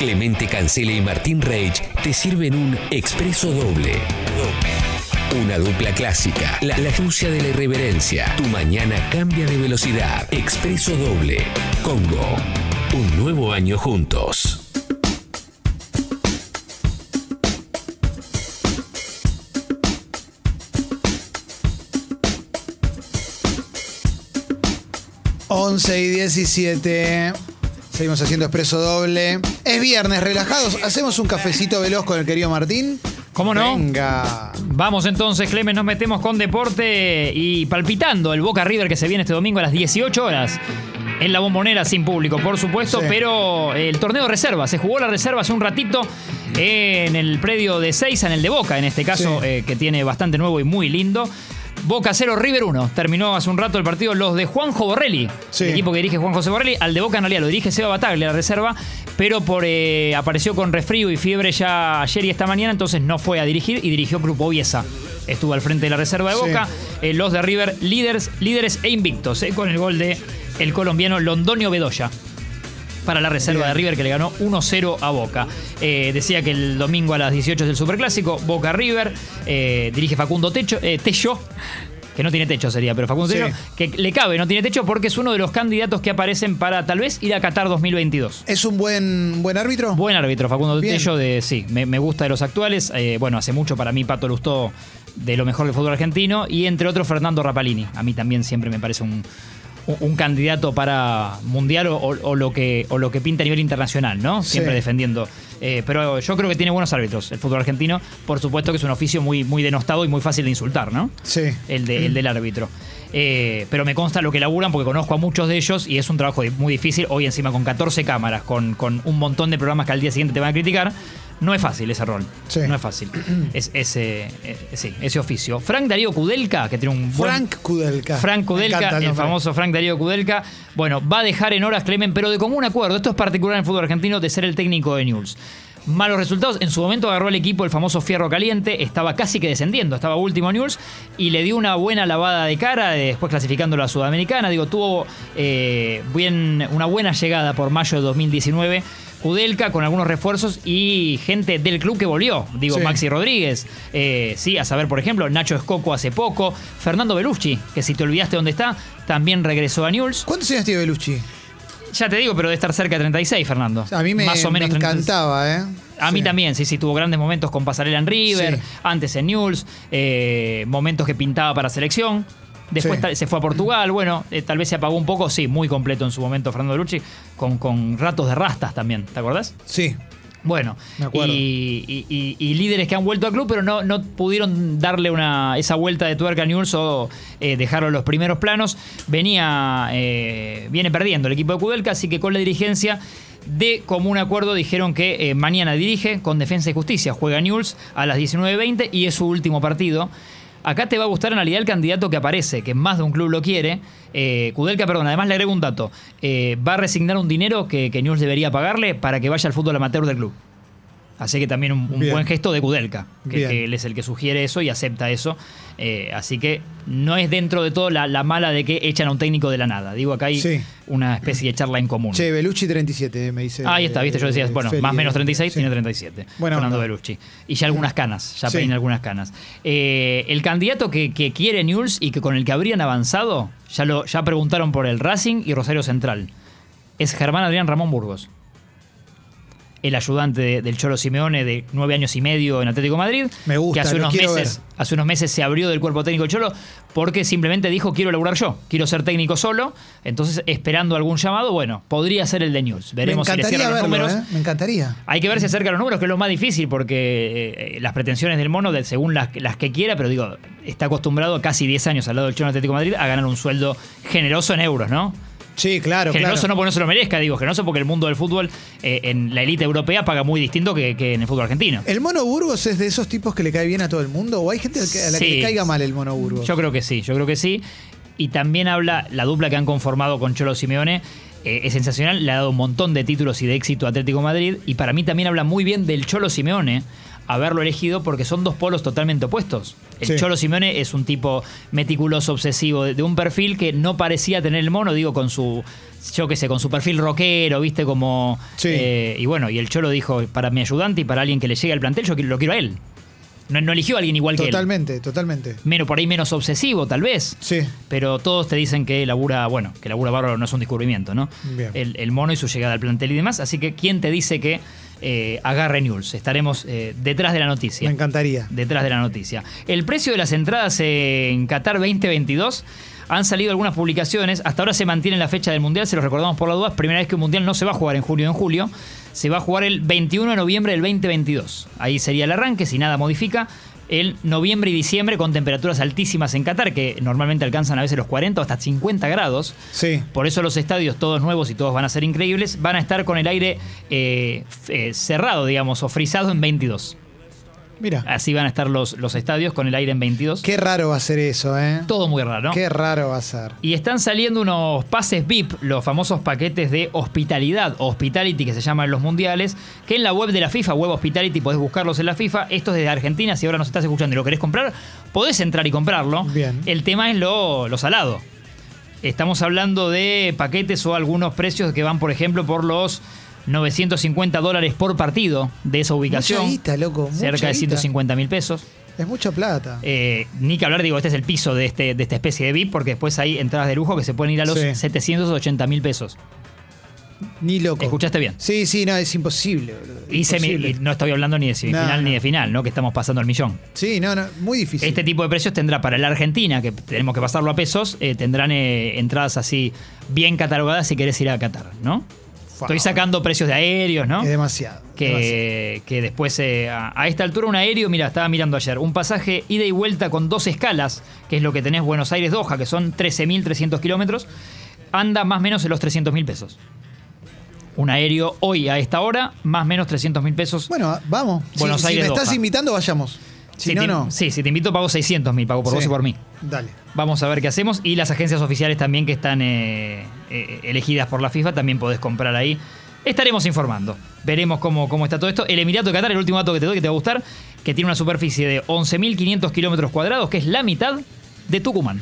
Clemente Cancela y Martín Reich te sirven un expreso doble. Una dupla clásica, la, la de la irreverencia. Tu mañana cambia de velocidad. Expreso doble. Congo. Un nuevo año juntos. Once y 17. Seguimos haciendo expreso doble. Es viernes, relajados. Hacemos un cafecito veloz con el querido Martín. ¿Cómo no? Venga. Vamos entonces, Clemen, nos metemos con deporte y palpitando el Boca River que se viene este domingo a las 18 horas. En la bombonera sin público, por supuesto, Sí. pero el torneo de reserva, se jugó la reserva hace un ratito en el predio de Seiza, en el de Boca, en este caso, Sí. eh, que tiene bastante nuevo y muy lindo. Boca 0, River 1. Terminó hace un rato el partido los de Juanjo Borrelli, Sí. el equipo que dirige Juan José Borrelli. Al de Boca en realidad lo dirige Seba Bataglia, la reserva, pero por eh, apareció con resfrío y fiebre ya ayer y esta mañana, entonces no fue a dirigir y dirigió Grupo Biesa. Estuvo al frente de la reserva de Sí. Boca. Eh, los de River, líderes, líderes e invictos, eh, con el gol de el colombiano Londonio Bedoya para la reserva de River que le ganó 1-0 a Boca. Eh, decía que el domingo a las 18 es el Superclásico, Boca River, eh, dirige Facundo Techo, eh, Tello, que no tiene techo sería, pero Facundo Sí. Tello, que le cabe, no tiene techo porque es uno de los candidatos que aparecen para tal vez ir a Qatar 2022. ¿Es un buen, buen árbitro? Buen árbitro, Facundo Bien. Tello, de, sí, me, me gusta de los actuales. Eh, bueno, hace mucho para mí Pato Lustó de lo mejor del fútbol argentino. Y entre otros Fernando Rapalini. A mí también siempre me parece un, un- candidato para mundial o, o- o lo que, o lo que pinta a nivel internacional, ¿no? Siempre Sí. defendiendo. Eh, pero yo creo que tiene buenos árbitros el fútbol argentino. Por supuesto que es un oficio muy, muy denostado y muy fácil de insultar, ¿no? Sí. el, de- el del árbitro. Eh, pero me consta lo que laburan porque conozco a muchos de ellos y es un trabajo muy difícil. Hoy encima con 14 cámaras, con, con un montón de programas que al día siguiente te van a criticar. No es fácil ese rol. Sí. No es fácil. Es, ese, eh, sí, ese oficio. Frank Darío Kudelka, que tiene un buen... Frank Kudelka. Frank Kudelka, encanta el, famoso Frank Darío Kudelka, bueno, va a dejar en horas Clemen, pero de común acuerdo. Esto es particular en el fútbol argentino de ser el técnico de News. Malos resultados. En su momento agarró el equipo el famoso Fierro Caliente. Estaba casi que descendiendo. Estaba último News. Y le dio una buena lavada de cara. eh, Después clasificándolo a Sudamericana. Digo, tuvo eh, bien, una buena llegada por mayo de 2019. Kudelka con algunos refuerzos y gente del club que volvió. Digo, Sí. Maxi Rodríguez. eh, sí, a saber, por ejemplo, Nacho Escoco hace poco. Fernando Belucci, que si te olvidaste dónde está, también regresó a News. ¿Cuántos años tiene Belucci? Ya te digo, pero de estar cerca de 36, Fernando. A mí me, Más o me menos 36. encantaba, ¿eh? A mí Sí. también, sí, sí, tuvo grandes momentos con Pasarela en River, Sí. antes en News, eh, momentos que pintaba para selección. Después Sí. se fue a Portugal, bueno, eh, tal vez se apagó un poco, sí, muy completo en su momento Fernando Belucci, con, con ratos de rastas también, ¿te acordás? Sí. Bueno, y, y- y- y líderes que han vuelto al club, pero no, no pudieron darle una, esa vuelta de tuerca a Newell's o eh, dejarlo en los primeros planos. Venía, eh, viene perdiendo el equipo de Kudelka, así que con la dirigencia de común acuerdo dijeron que eh, mañana dirige con Defensa y Justicia. Juega Newell's a las 19.20 y es su último partido. Acá te va a gustar en realidad el candidato que aparece, que más de un club lo quiere. Eh, Kudelka, perdón, además le agrego un dato. Eh, va a resignar un dinero que, que Newell's debería pagarle para que vaya al fútbol amateur del club. Así que también un, buen gesto de Kudelka, que, él es el que sugiere eso y acepta eso. Eh, así que no es dentro de todo la, la mala de que echan a un técnico de la nada. Digo, acá hay Sí. una especie de charla en común. Che, Belucci 37, me dice. Ah, Ahí está, viste, yo decía, eh, bueno, Feli, más o menos eh, 36, sí. tiene 37. Buena Fernando onda. Belucci. Y ya algunas canas, ya Sí. peina algunas canas. Eh, el candidato que, que quiere Newell's y que con el que habrían avanzado, ya, lo, ya preguntaron por el Racing y Rosario Central, es Germán Adrián Ramón Burgos. El ayudante de- del Cholo Simeone de nueve años y medio en Atlético de Madrid. Me gusta, que hace unos meses, ver. hace unos meses se abrió del cuerpo técnico del Cholo porque simplemente dijo quiero laburar yo, quiero ser técnico solo. Entonces, esperando algún llamado, bueno, podría ser el de News. Veremos si le cierran los números. ¿eh? Me encantaría. Hay que ver si acerca los números, que es lo más difícil, porque eh, las pretensiones del mono, de- según las, las que quiera, pero digo, está acostumbrado a casi 10 años al lado del Cholo Atlético de Madrid a ganar un sueldo generoso en euros, ¿no? Sí, claro, generoso claro. no porque no se lo merezca, digo, generoso porque el mundo del fútbol eh, en la élite europea paga muy distinto que, que en el fútbol argentino. ¿El mono Burgos es de esos tipos que le cae bien a todo el mundo? ¿O hay gente a la que le caiga mal el mono Burgos? Yo creo que sí, yo creo que sí. Y también habla la dupla que han conformado con Cholo Simeone. eh, es sensacional, le ha dado un montón de títulos y de éxito a Atlético Madrid. Y para mí también habla muy bien del Cholo Simeone haberlo elegido porque son dos polos totalmente opuestos. El Sí. Cholo Simeone es un tipo meticuloso, obsesivo, de, de un perfil que no parecía tener el mono, digo, con su, yo qué sé, con su perfil rockero, viste, como... Sí. eh, y bueno, y el Cholo dijo, para mi ayudante y para alguien que le llegue al plantel, yo lo quiero a él. No, no eligió a alguien igual que él. Totalmente, totalmente. Menos, por ahí menos obsesivo, tal vez. Sí. Pero todos te dicen que labura, bueno, que labura bárbaro no es un descubrimiento, ¿no? Bien. El, el mono y su llegada al plantel y demás. Así que, ¿quién te dice que eh, agarre News? Estaremos eh, detrás de la noticia. Me encantaría. Detrás de la noticia. El precio de las entradas en Qatar 2022. Han salido algunas publicaciones. Hasta ahora se mantiene la fecha del Mundial, se los recordamos por las dudas. Primera vez que un Mundial no se va a jugar en junio o en julio. Se va a jugar el 21 de noviembre del 2022. Ahí sería el arranque, si nada modifica. El noviembre y diciembre con temperaturas altísimas en Qatar, que normalmente alcanzan a veces los 40 o hasta 50 grados. Sí. Por eso los estadios, todos nuevos y todos van a ser increíbles, van a estar con el aire eh, eh, cerrado, digamos, o frisado en 22. Mira. Así van a estar los, los estadios con el aire en 22. Qué raro va a ser eso, ¿eh? Todo muy raro. Qué raro va a ser. Y están saliendo unos pases VIP, los famosos paquetes de hospitalidad, o hospitality que se llaman en los mundiales, que en la web de la FIFA, web hospitality, podés buscarlos en la FIFA. Esto es desde Argentina, si ahora nos estás escuchando y lo querés comprar, podés entrar y comprarlo. Bien. El tema es lo, lo salado. Estamos hablando de paquetes o algunos precios que van, por ejemplo, por los 950 dólares por partido de esa ubicación. Mucha guita, loco. mucha cerca de guita. 150 mil pesos. Es mucha plata. Eh, ni que hablar, digo, este es el piso de, este, de esta especie de VIP, porque después hay entradas de lujo que se pueden ir a los Sí. 780 mil pesos. Ni loco. ¿Escuchaste bien? Sí, sí, no, es imposible. Y, semi- Imposible. y no estoy hablando ni de semifinal No, ni no. de final, ¿no? Que estamos pasando al millón. Sí, no, no, muy difícil. Este tipo de precios tendrá para la Argentina, que tenemos que pasarlo a pesos, eh, tendrán eh, entradas así bien catalogadas si querés ir a Qatar, ¿no? Estoy sacando precios de aéreos, ¿no? Es demasiado. demasiado. que, que después eh, a, a esta altura un aéreo, mira, estaba mirando ayer, un pasaje ida y vuelta con dos escalas, que es lo que tenés Buenos Aires-Doha, que son 13.300 kilómetros, anda más o menos en los 300.000 pesos. Un aéreo hoy a esta hora, más o menos 300.000 pesos. Bueno, vamos. Si- Buenos si, Aires, me estás invitando, vayamos. Si Si no, te- no. Sí, si te invito pago 600.000, pago por Sí. vos y por mí. Dale. Vamos a ver qué hacemos. Y las agencias oficiales también que están eh, eh, elegidas por la FIFA, también podés comprar ahí. Estaremos informando. Veremos cómo, cómo está todo esto. El Emirato de Qatar, el último dato que te doy que te va a gustar, que tiene una superficie de 11.500 kilómetros cuadrados, que es la mitad de Tucumán.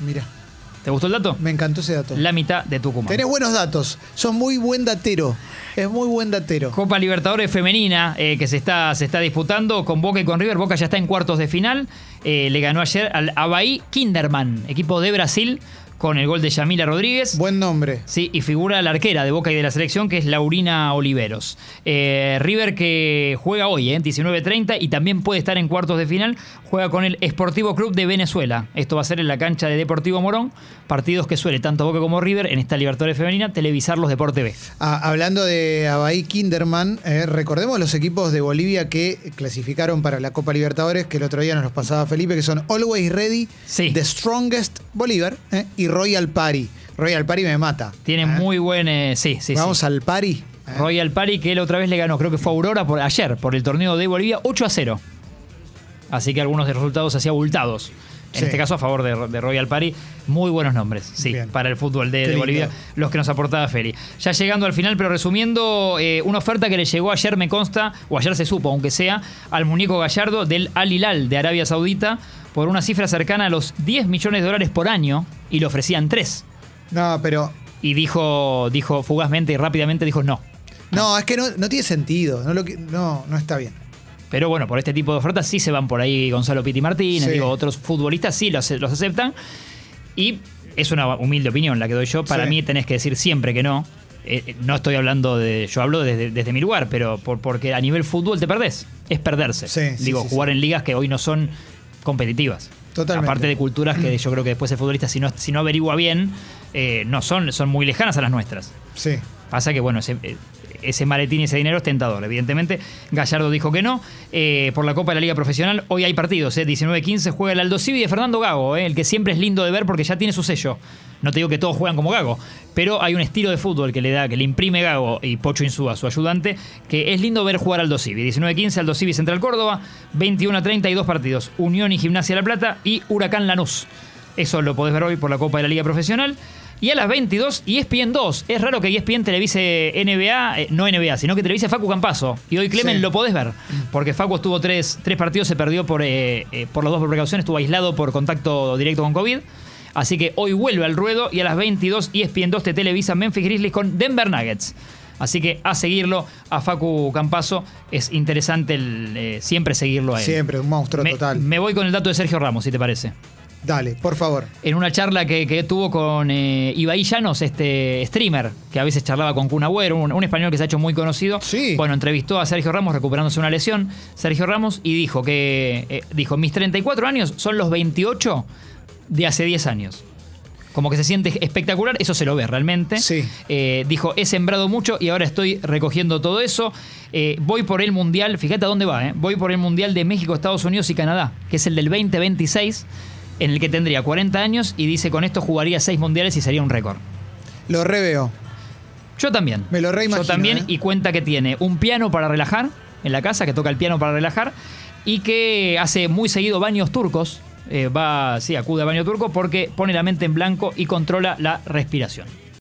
Mira, ¿Te gustó el dato? me encantó ese dato. La mitad de Tucumán. Tenés buenos datos. Sos muy buen datero. Es muy buen datero. Copa Libertadores Femenina eh, que se está, se está disputando con Boca y con River. Boca ya está en cuartos de final. Eh, le ganó ayer al Abaí Kinderman, equipo de Brasil, con el gol de Yamila Rodríguez. Buen nombre. Sí, y figura la arquera de Boca y de la selección, que es Laurina Oliveros. Eh, River que juega hoy, ¿eh? 19.30, y también puede estar en cuartos de final. Juega con el Esportivo Club de Venezuela. Esto va a ser en la cancha de Deportivo Morón. Partidos que suele tanto Boca como River en esta Libertadores Femenina televisarlos de Deporte B. Ah, hablando de Abaí Kinderman, eh, recordemos los equipos de Bolivia que clasificaron para la Copa Libertadores, que el otro día nos los pasaba Felipe, que son Always Ready, Sí. The Strongest Bolívar eh, y Royal Party. Royal Party me mata. Tiene Eh, muy buen. eh, sí, sí, Vamos sí. al Party. eh. Royal Party que él otra vez le ganó, creo que fue Aurora por, ayer, por el torneo de Bolivia, 8 a 0. Así que algunos de los resultados así abultados. En Sí. este caso a favor de, de Royal Party. Muy buenos nombres, sí, Bien. para el fútbol de. Bolivia, los que nos aportaba Feli. Ya llegando al final, pero resumiendo, eh, una oferta que le llegó ayer, me consta, o ayer se supo, aunque sea, al muñeco Gallardo del Al Hilal de Arabia Saudita por una cifra cercana a los 10 millones de dólares por año y le ofrecían 3. No, pero. Y dijo, dijo fugazmente y rápidamente, dijo no. No, es que no, no tiene sentido. No, lo que- no, no está bien. Pero bueno, por este tipo de ofertas sí se van por ahí Gonzalo Piti Martínez, Sí. digo, otros futbolistas sí los, los aceptan. Y es una humilde opinión la que doy yo. Para Sí. mí tenés que decir siempre que no. Eh, eh, no estoy hablando de. Yo hablo desde, desde mi lugar, pero por, porque a nivel fútbol te perdés. Es perderse. Sí, sí, digo, jugar en ligas que hoy no son competitivas. Totalmente. Aparte de culturas que yo creo que después el futbolista, si no, si no averigua bien, eh, no son, son muy lejanas a las nuestras. Sí. Pasa que, bueno, ese, eh, ese maletín y ese dinero es tentador, evidentemente. Gallardo dijo que no. Eh, por la Copa de la Liga Profesional, hoy hay partidos, eh, 19-15, juega el Aldo Civi de Fernando Gago, eh, el que siempre es lindo de ver porque ya tiene su sello. No te digo que todos juegan como Gago, pero hay un estilo de fútbol que le da, que le imprime Gago y Pocho Insúa, su ayudante, que es lindo ver jugar Aldo Civi. 19-15, Aldo Civi Central Córdoba, 21-32 partidos. Unión y Gimnasia La Plata y Huracán Lanús. Eso lo podés ver hoy por la Copa de la Liga Profesional. Y a las 22, ESPN 2. Es raro que ESPN televise NBA, eh, no NBA, sino que televise Facu Campazo. Y hoy, Clemen, Sí. lo podés ver. Porque Facu estuvo tres, tres partidos, se perdió por, eh, eh, por las dos precauciones, estuvo aislado por contacto directo con COVID. Así que hoy vuelve al ruedo y a las 22 ESPN 2 te televisa Memphis Grizzlies con Denver Nuggets. Así que a seguirlo a Facu Campazo. Es interesante el, eh, siempre seguirlo a él. Siempre, un monstruo Me, total. me voy con el dato de Sergio Ramos, si te parece. Dale, por favor. En una charla que, que tuvo con eh, Ibai Llanos, este streamer, que a veces charlaba con Kun Agüero, un, un español que se ha hecho muy conocido. Sí. Bueno, entrevistó a Sergio Ramos recuperándose una lesión. Sergio Ramos y dijo que, eh, dijo, mis 34 años son los 28 de hace 10 años. Como que se siente espectacular, eso se lo ve realmente. Sí. Eh, dijo, he sembrado mucho y ahora estoy recogiendo todo eso. Eh, voy por el Mundial, fíjate a dónde va, eh. voy por el Mundial de México, Estados Unidos y Canadá, que es el del 2026, en el que tendría 40 años y dice, con esto jugaría 6 mundiales y sería un récord. Lo reveo. Yo también. Me lo reimagino, Yo también ¿eh? y cuenta que tiene un piano para relajar en la casa, que toca el piano para relajar y que hace muy seguido baños turcos. Eh, va, sí, acude a baño turco porque pone la mente en blanco y controla la respiración.